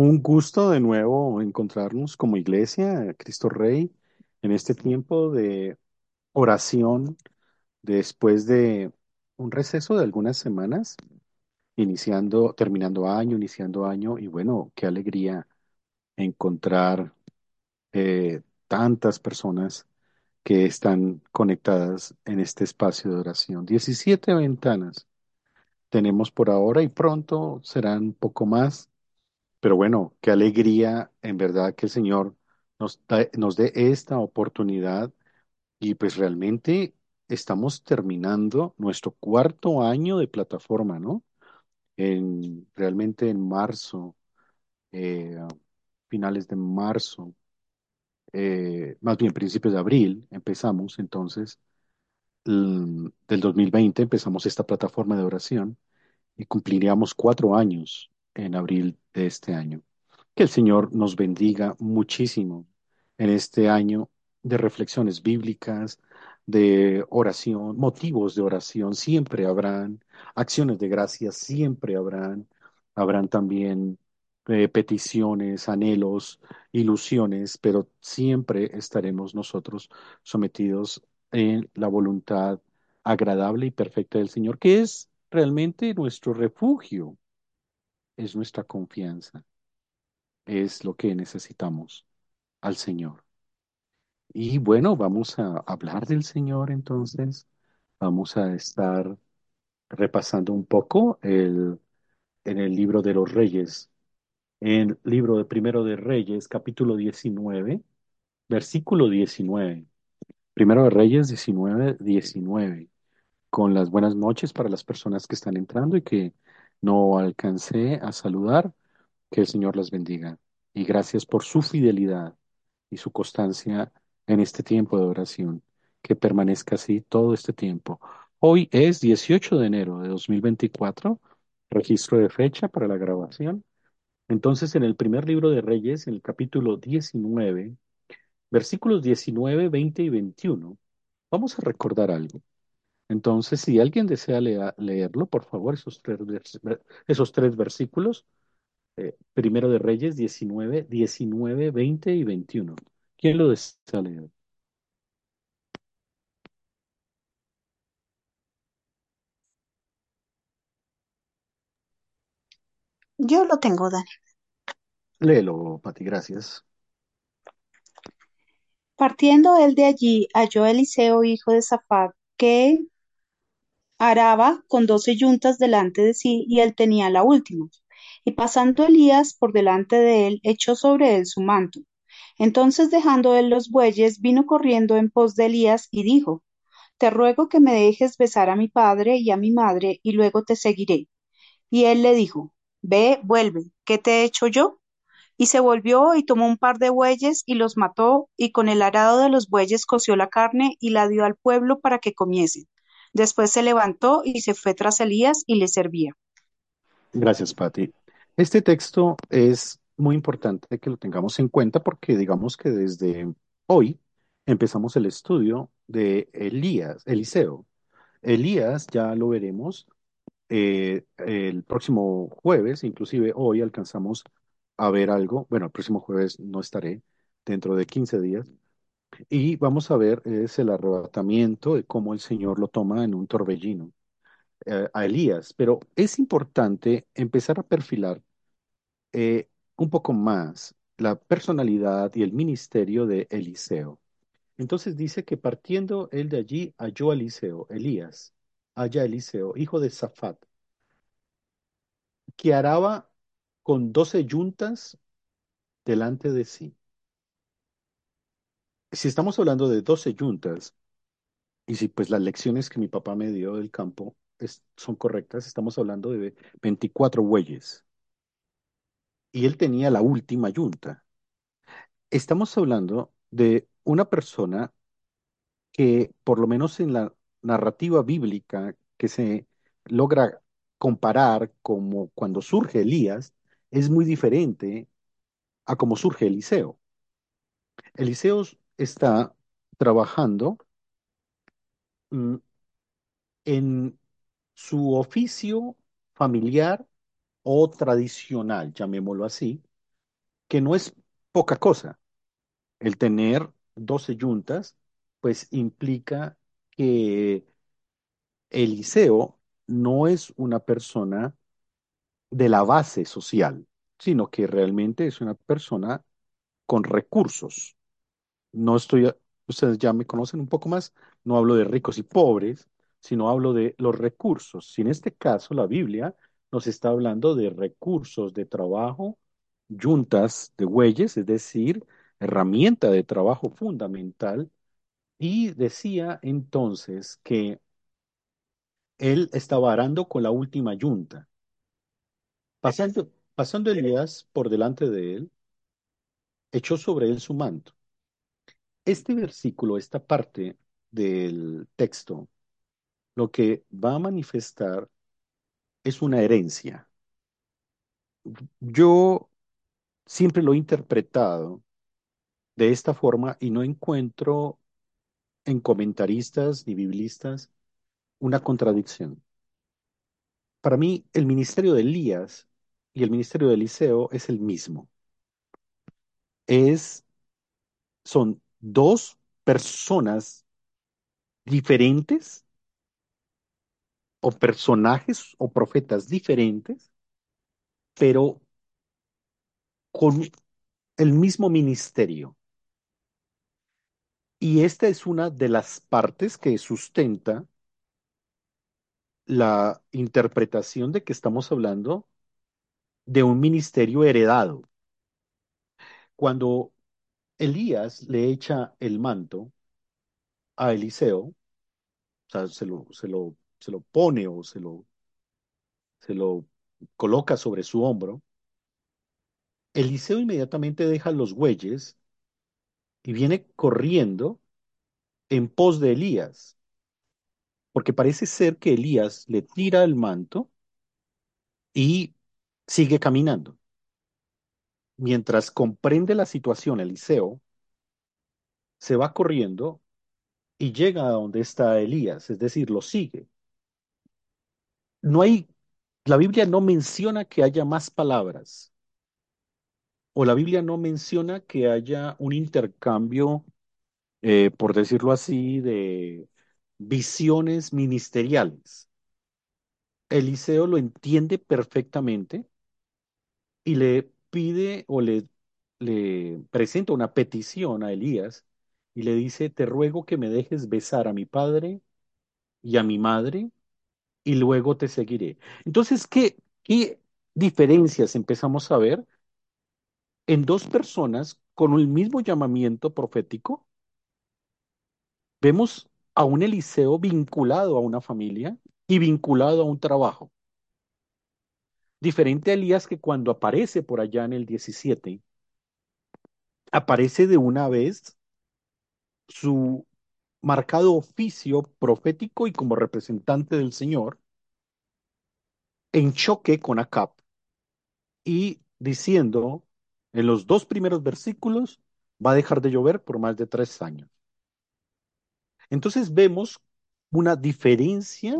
Un gusto de nuevo encontrarnos como iglesia, Cristo Rey, en este tiempo de oración después de un receso de algunas semanas, iniciando, terminando año, iniciando año, y bueno, qué alegría encontrar eh, tantas personas que están conectadas en este espacio de oración. 17 ventanas tenemos por ahora y pronto serán poco más Pero bueno, qué alegría en verdad que el Señor nos, da- nos dé esta oportunidad y pues realmente estamos terminando nuestro cuarto año de plataforma, ¿no? En, realmente en marzo, eh, finales de marzo, eh, más bien principios de abril empezamos, entonces, el- del 2020 empezamos esta plataforma de oración y cumpliríamos cuatro años en abril de este año. Que el Señor nos bendiga muchísimo en este año de reflexiones bíblicas, de oración, motivos de oración, siempre habrán, acciones de gracias, siempre habrán, habrán también eh, peticiones, anhelos, ilusiones, pero siempre estaremos nosotros sometidos en la voluntad agradable y perfecta del Señor, que es realmente nuestro refugio, es nuestra confianza es lo que necesitamos al Señor. Y bueno, vamos a hablar del Señor entonces. Vamos a estar repasando un poco el, en el libro de los Reyes, en el libro de Primero de Reyes, capítulo 19, versículo 19. Primero de Reyes 19, 19. Con las buenas noches para las personas que están entrando y que no alcancé a saludar. Que el Señor las bendiga. Y gracias por su fidelidad y su constancia en este tiempo de oración. Que permanezca así todo este tiempo. Hoy es 18 de enero de 2024, registro de fecha para la grabación. Entonces, en el primer libro de Reyes, en el capítulo 19, versículos 19, 20 y 21, vamos a recordar algo. Entonces, si alguien desea lea- leerlo, por favor, esos tres, esos tres versículos, eh, Primero de Reyes 19, 19, 20 y 21. ¿Quién lo desea leer? Yo lo tengo, Dani. Léelo, Pati, gracias. Partiendo él de allí, halló a Eliseo, hijo de Safat, que araba con doce yuntas delante de sí, y él tenía la última. Y pasando Elías por delante de él, echó sobre él su manto. Entonces dejando él los bueyes, vino corriendo en pos de Elías y dijo, Te ruego que me dejes besar a mi padre y a mi madre, y luego te seguiré. Y él le dijo, Ve, vuelve, ¿qué te he hecho yo? Y se volvió y tomó un par de bueyes y los mató, y con el arado de los bueyes coció la carne y la dio al pueblo para que comiesen. Después se levantó y se fue tras Elías y le servía. Gracias, Pati. Este texto es muy importante que lo tengamos en cuenta porque digamos que desde hoy empezamos el estudio de Elías, Eliseo. Elías ya lo veremos eh, el próximo jueves, inclusive hoy alcanzamos a ver algo. Bueno, el próximo jueves no estaré, dentro de 15 días. Y vamos a ver es el arrebatamiento de cómo el Señor lo toma en un torbellino eh, a Elías. Pero es importante empezar a perfilar eh, un poco más la personalidad y el ministerio de Eliseo. Entonces dice que partiendo él de allí halló a Eliseo, Elías, halla Eliseo, hijo de Safat, que araba con doce yuntas delante de sí. Si estamos hablando de doce yuntas, Y si pues las lecciones que mi papá me dio del campo son correctas, estamos hablando de 24 bueyes. Y él tenía la última yunta. Estamos hablando de una persona que, por lo menos en la narrativa bíblica que se logra comparar como cuando surge Elías, es muy diferente a cómo surge Eliseo. Eliseo está trabajando mm, en su oficio familiar o tradicional, llamémoslo así, que no es poca cosa. El tener 12 yuntas, pues implica que Eliseo no es una persona de la base social, sino que realmente es una persona con recursos. No estoy, ustedes ya me conocen un poco más, no hablo de ricos y pobres, sino hablo de los recursos. Si en este caso la Biblia nos está hablando de recursos de trabajo, yuntas de bueyes, es decir, herramienta de trabajo fundamental, y decía entonces que él estaba arando con la última yunta. Pasando, pasando Elías por delante de él, echó sobre él su manto. Este versículo, esta parte del texto, lo que va a manifestar es una herencia. Yo siempre lo he interpretado de esta forma y no encuentro en comentaristas ni biblistas una contradicción. Para mí, el ministerio de Elías y el ministerio de Eliseo es el mismo. Es, son dos personas diferentes o personajes o profetas diferentes, pero con el mismo ministerio. Y esta es una de las partes que sustenta la interpretación de que estamos hablando de un ministerio heredado. Cuando Elías le echa el manto a Eliseo, o sea, se lo, se lo, se lo pone o se lo, se lo coloca sobre su hombro, Eliseo inmediatamente deja los bueyes y viene corriendo en pos de Elías, porque parece ser que Elías le tira el manto y sigue caminando. Mientras comprende la situación, Eliseo se va corriendo y llega a donde está Elías, es decir, lo sigue. No hay, la Biblia no menciona que haya más palabras, o la Biblia no menciona que haya un intercambio, eh, por decirlo así, de visiones ministeriales. Eliseo lo entiende perfectamente y le pide o le, le presenta una petición a Elías y le dice, te ruego que me dejes besar a mi padre y a mi madre y luego te seguiré. Entonces, ¿qué, qué diferencias empezamos a ver en dos personas con el mismo llamamiento profético? Vemos a un Eliseo vinculado a una familia y vinculado a un trabajo. Diferente a Elías que cuando aparece por allá en el 17, aparece de una vez su marcado oficio profético y como representante del Señor en choque con Acab y diciendo en los dos primeros versículos va a dejar de llover por más de tres años. Entonces vemos una diferencia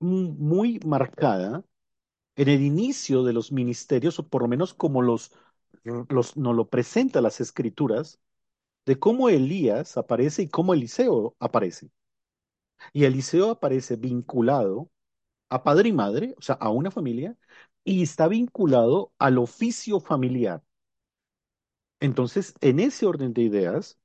muy marcada en el inicio de los ministerios, o por lo menos como los, los nos lo presenta las escrituras, de cómo Elías aparece y cómo Eliseo aparece. Y Eliseo aparece vinculado a padre y madre, o sea, a una familia, y está vinculado al oficio familiar. Entonces, en ese orden de ideas,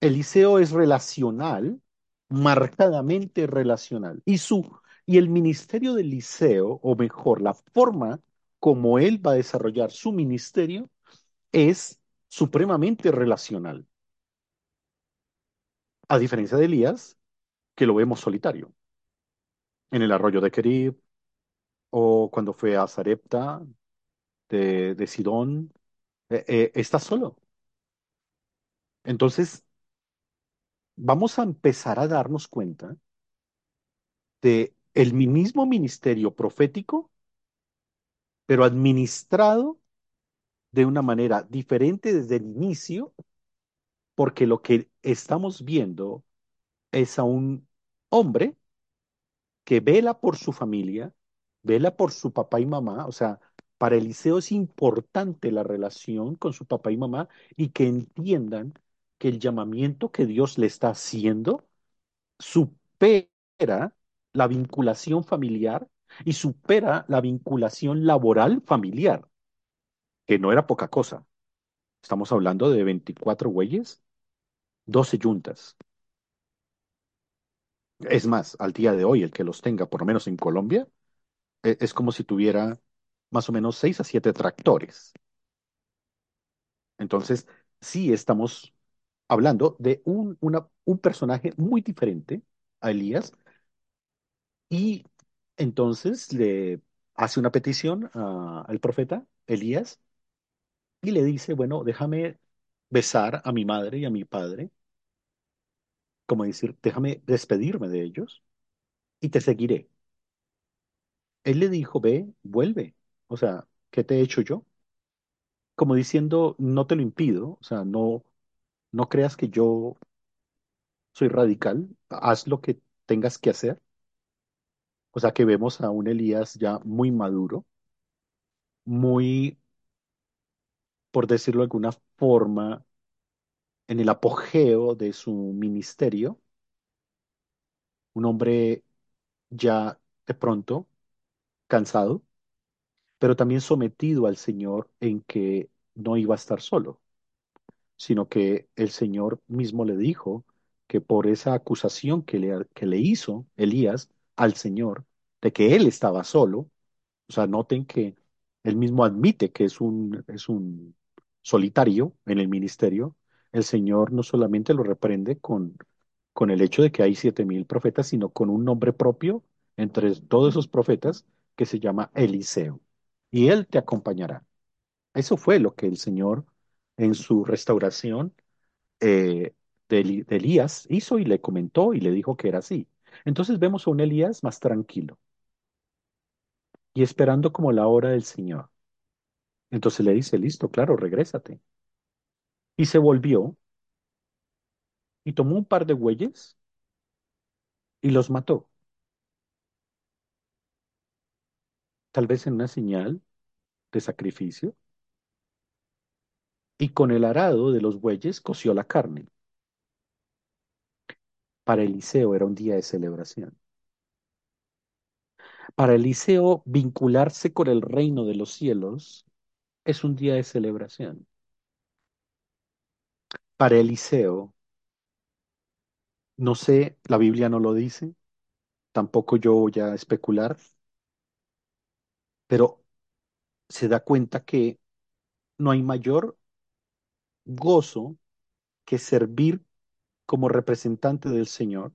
Eliseo es relacional, marcadamente relacional. Y su y el ministerio de Eliseo, o mejor, la forma como él va a desarrollar su ministerio, es supremamente relacional. A diferencia de Elías, que lo vemos solitario. En el arroyo de Kerib, o cuando fue a Sarepta de, de Sidón, eh, eh, está solo. Entonces, vamos a empezar a darnos cuenta de el mismo ministerio profético, pero administrado de una manera diferente desde el inicio, porque lo que estamos viendo es a un hombre que vela por su familia, vela por su papá y mamá, o sea, Para Eliseo es importante la relación con su papá y mamá y que entiendan que el llamamiento que Dios le está haciendo supera la vinculación familiar y supera la vinculación laboral familiar, que no era poca cosa. Estamos hablando de 24 güeyes, 12 yuntas. Es más, al día de hoy, el que los tenga, por lo menos en Colombia, e- es como si tuviera más o menos 6 a 7 tractores. Entonces, sí estamos hablando de un, un personaje muy diferente a Elías y entonces le hace una petición al profeta Elías y le dice, bueno, déjame besar a mi madre y a mi padre, como decir, déjame despedirme de ellos y te seguiré. Él le dijo, ve, vuelve. O sea, ¿qué te he hecho yo? Como diciendo, no te lo impido, o sea, no, no creas que yo soy radical, haz lo que tengas que hacer. O sea, que vemos a un Elías ya muy maduro, muy, por decirlo de alguna forma, en el apogeo de su ministerio, un hombre ya de pronto cansado, pero también sometido al Señor en que no iba a estar solo sino que el Señor mismo le dijo que por esa acusación que le, que le hizo Elías al Señor de que él estaba solo, o sea, noten que él mismo admite que es un, es un solitario en el ministerio, el Señor no solamente lo reprende con, con el hecho de que hay siete mil profetas, sino con un nombre propio entre todos esos profetas que se llama Eliseo. Y él te acompañará. Eso fue lo que el Señor en su restauración eh, de, de Elías hizo y le comentó y le dijo que era así. Entonces vemos a un Elías más tranquilo y esperando como la hora del Señor. Entonces le dice, listo, claro, regrésate. Y se volvió y tomó un par de bueyes y los mató, tal vez en una señal de sacrificio, y con el arado de los bueyes coció la carne. Para Eliseo era un día de celebración. Para Eliseo, vincularse con el reino de los cielos es un día de celebración. Para Eliseo, no sé, la Biblia no lo dice, tampoco yo voy a especular, pero se da cuenta que no hay mayor gozo que servir como representante del Señor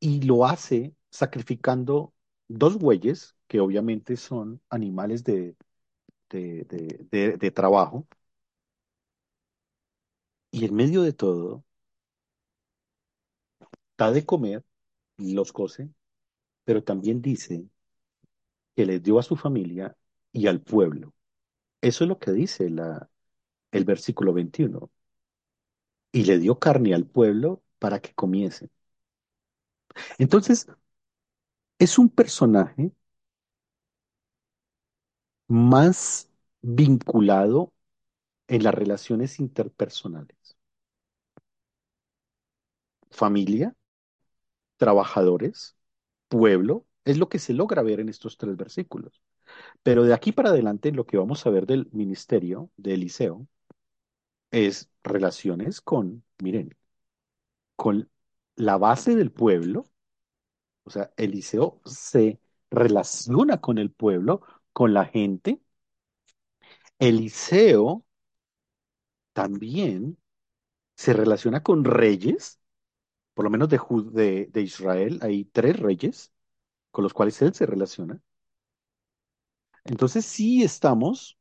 y lo hace sacrificando dos bueyes, que obviamente son animales de, de, de, trabajo, y en medio de todo da de comer, los cose, pero también dice que les dio a su familia y al pueblo. Eso es lo que dice la, el versículo 21. Y le dio carne al pueblo para que comiese. Entonces, es un personaje más vinculado en las relaciones interpersonales. Familia, trabajadores, pueblo, es lo que se logra ver en estos tres versículos. Pero de aquí para adelante, lo que vamos a ver del ministerio de Eliseo es relaciones con, miren, con la base del pueblo, o sea, Eliseo se relaciona con el pueblo, con la gente. Eliseo también se relaciona con reyes, por lo menos de, de, de Israel, hay tres reyes con los cuales él se relaciona. Entonces sí estamos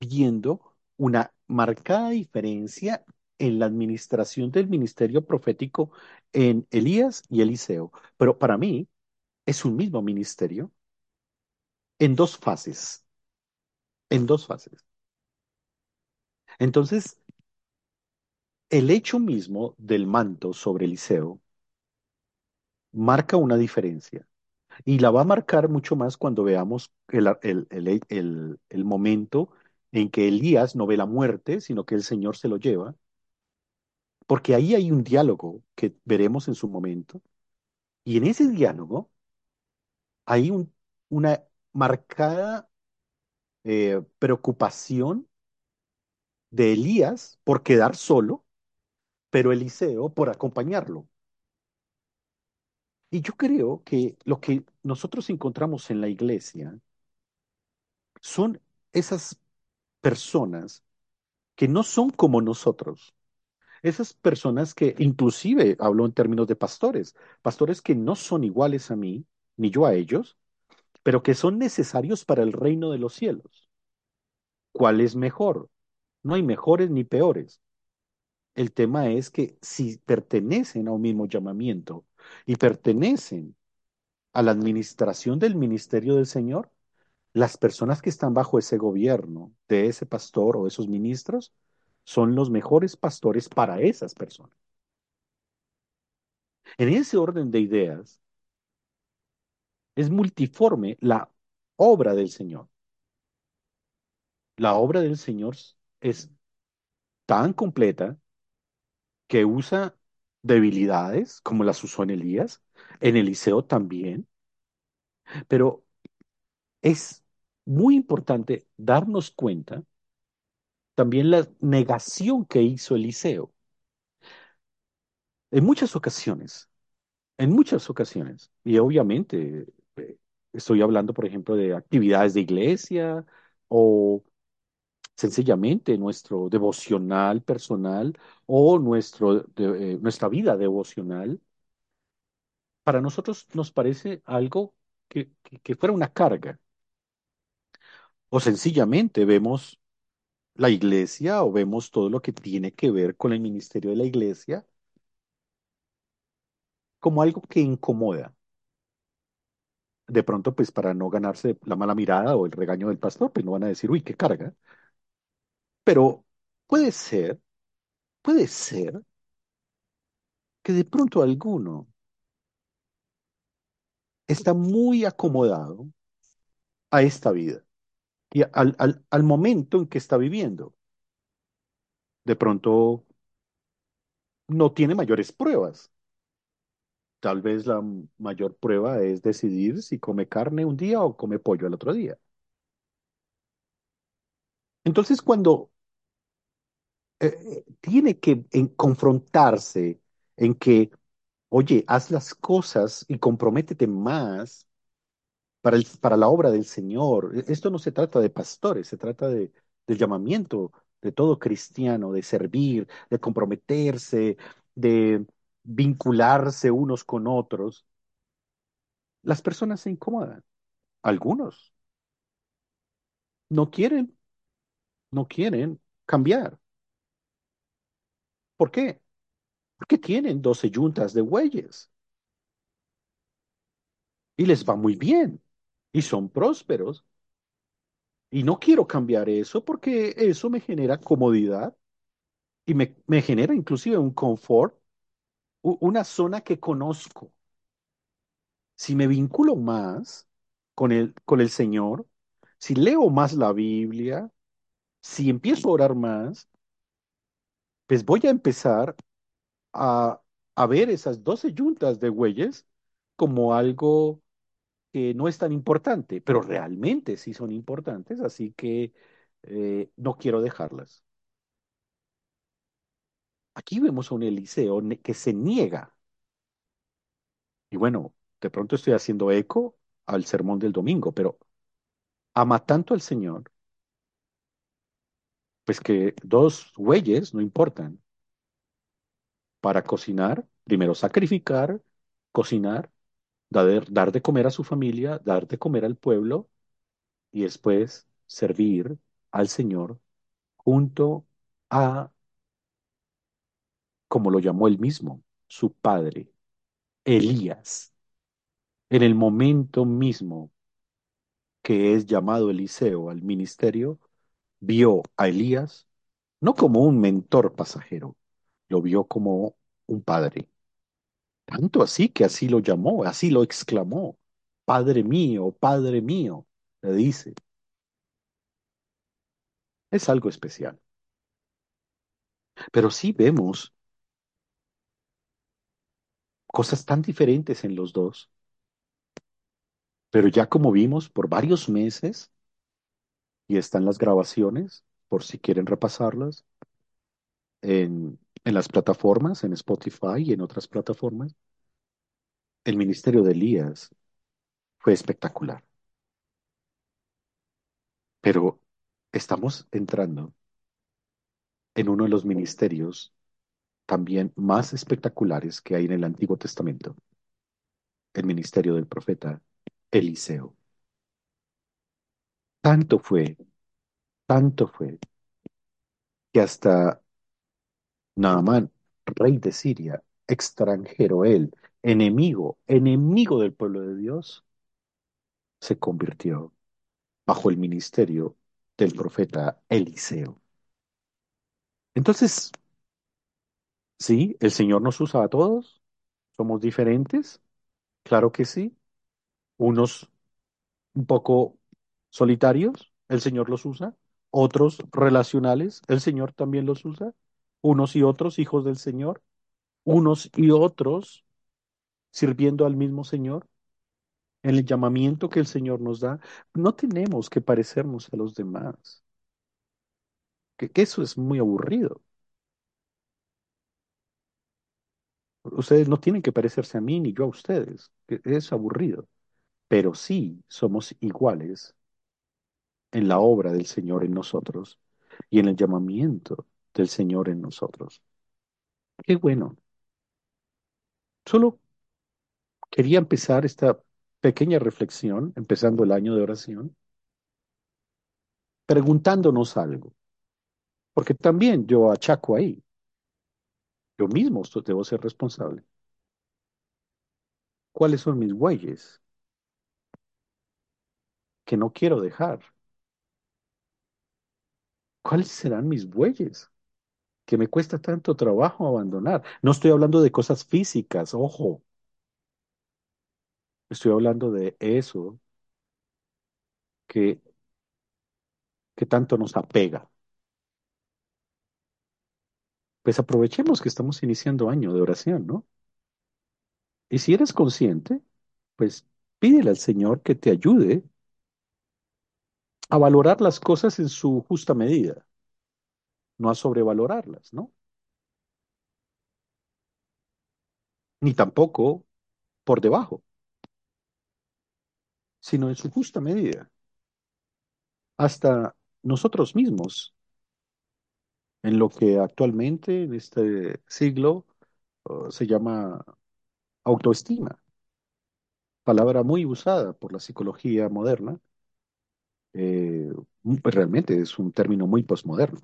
viendo una marcada diferencia en la administración del ministerio profético en Elías y Eliseo. Pero para mí es un mismo ministerio en dos fases, en dos fases. Entonces, el hecho mismo del manto sobre Eliseo marca una diferencia. Y la va a marcar mucho más cuando veamos el, el, el, el, momento en que Elías no ve la muerte, sino que el Señor se lo lleva, porque ahí hay un diálogo que veremos en su momento, y en ese diálogo hay un, una marcada eh, preocupación de Elías por quedar solo, pero Eliseo por acompañarlo. Y yo creo que lo que nosotros encontramos en la iglesia son esas personas que no son como nosotros. Esas personas que inclusive hablo en términos de pastores, pastores que no son iguales a mí, ni yo a ellos, pero que son necesarios para el reino de los cielos. ¿Cuál es mejor? No hay mejores ni peores. El tema es que si pertenecen a un mismo llamamiento y pertenecen a la administración del ministerio del Señor, las personas que están bajo ese gobierno de ese pastor o esos ministros son los mejores pastores para esas personas. En ese orden de ideas, es multiforme la obra del Señor. La obra del Señor es tan completa que usa debilidades como las usó en Elías, en Eliseo también, pero es muy importante darnos cuenta también la negación que hizo Eliseo. En muchas ocasiones, en muchas ocasiones, y obviamente eh, estoy hablando, por ejemplo, de actividades de iglesia o sencillamente nuestro devocional personal o nuestro, eh, nuestra vida devocional, para nosotros nos parece algo que que fuera una carga. O sencillamente vemos la iglesia o vemos todo lo que tiene que ver con el ministerio de la iglesia como algo que incomoda. De pronto, pues para no ganarse la mala mirada o el regaño del pastor, pues no van a decir, uy, qué carga. Pero puede ser, puede ser que de pronto alguno está muy acomodado a esta vida y al, al, al momento en que está viviendo. De pronto no tiene mayores pruebas. Tal vez la mayor prueba es decidir si come carne un día o come pollo al otro día. Entonces, cuando eh, eh, tiene que en- confrontarse en que, oye, haz las cosas y comprométete más para el- para la obra del Señor. E- Esto no se trata de pastores, se trata de, del llamamiento de todo cristiano, de servir, de comprometerse, de vincularse unos con otros. Las personas se incomodan. Algunos no quieren, no quieren cambiar. ¿Por qué? Porque tienen 12 yuntas de bueyes y les va muy bien y son prósperos. Y no quiero cambiar eso porque eso me genera comodidad y me, me genera inclusive un confort, una zona que conozco. Si me vinculo más con el, con el Señor, si leo más la Biblia, si empiezo a orar más, pues voy a empezar a, a ver esas 12 yuntas de bueyes como algo que no es tan importante, pero realmente sí son importantes, así que eh, no quiero dejarlas. Aquí vemos a un Eliseo que se niega. Y bueno, de pronto estoy haciendo eco al sermón del domingo, pero ama tanto al Señor, pues que dos bueyes no importan. Para cocinar, primero sacrificar, cocinar, dar, de comer a su familia, dar de comer al pueblo y después servir al Señor junto a, como lo llamó él mismo, su padre, Elías, en el momento mismo que es llamado Eliseo al ministerio, vio a Elías no como un mentor pasajero, lo vio como un padre. Tanto así que así lo llamó, así lo exclamó. Padre mío, Padre mío, le dice. Es algo especial. Pero sí vemos cosas tan diferentes en los dos. Pero ya como vimos por varios meses, y están las grabaciones, por si quieren repasarlas, en, en las plataformas, en Spotify y en otras plataformas, el ministerio de Elías fue espectacular. Pero estamos entrando en uno de los ministerios también más espectaculares que hay en el Antiguo Testamento, el ministerio del profeta Eliseo. Tanto fue, tanto fue, que hasta Naamán, rey de Siria, extranjero él, enemigo, enemigo del pueblo de Dios, se convirtió bajo el ministerio del profeta Eliseo. Entonces, sí, el Señor nos usa a todos, somos diferentes, claro que sí, unos un poco solitarios, el Señor los usa, otros relacionales, el Señor también los usa, unos y otros hijos del Señor, unos y otros sirviendo al mismo Señor. En el llamamiento que el Señor nos da, no tenemos que parecernos a los demás, que, que eso es muy aburrido. Ustedes no tienen que parecerse a mí ni yo a ustedes, que es aburrido, pero sí somos iguales en la obra del Señor en nosotros y en el llamamiento del Señor en nosotros. Qué bueno. Solo quería empezar esta pequeña reflexión, empezando el año de oración, preguntándonos algo, porque también yo achaco ahí, yo mismo debo ser responsable. ¿Cuáles son mis bueyes que no quiero dejar? ¿Cuáles serán mis bueyes que me cuesta tanto trabajo abandonar? No estoy hablando de cosas físicas, ojo. Estoy hablando de eso que, que tanto nos apega. Pues aprovechemos que estamos iniciando año de oración, ¿no? Y si eres consciente, pues pídele al Señor que te ayude a valorar las cosas en su justa medida, no a sobrevalorarlas, ¿no? Ni tampoco por debajo, sino en su justa medida. Hasta nosotros mismos, en lo que actualmente en este siglo uh, se llama autoestima, palabra muy usada por la psicología moderna, eh, realmente es un término muy posmoderno.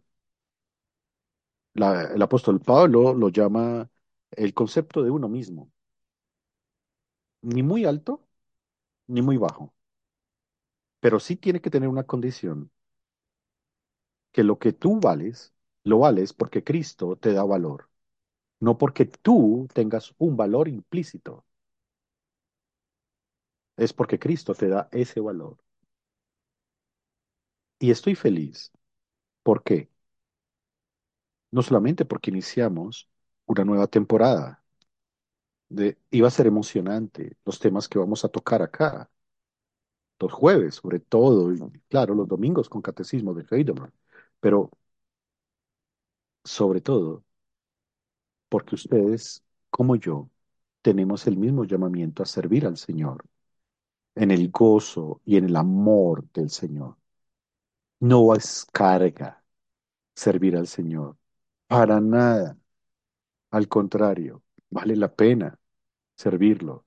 El apóstol Pablo lo llama el concepto de uno mismo, ni muy alto ni muy bajo, pero sí tiene que tener una condición, que lo que tú vales, lo vales porque Cristo te da valor, no porque tú tengas un valor implícito, es porque Cristo te da ese valor. Y estoy feliz. ¿Por qué? No solamente porque iniciamos una nueva temporada, de, iba a ser emocionante los temas que vamos a tocar acá, los jueves sobre todo, y claro, los domingos con catecismo de Heidelberg, pero sobre todo porque ustedes, como yo, tenemos el mismo llamamiento a servir al Señor, en el gozo y en el amor del Señor. No es carga servir al Señor, para nada. Al contrario, vale la pena servirlo.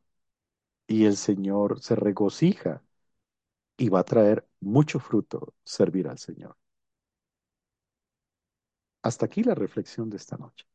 Y el Señor se regocija y va a traer mucho fruto servir al Señor. Hasta aquí la reflexión de esta noche.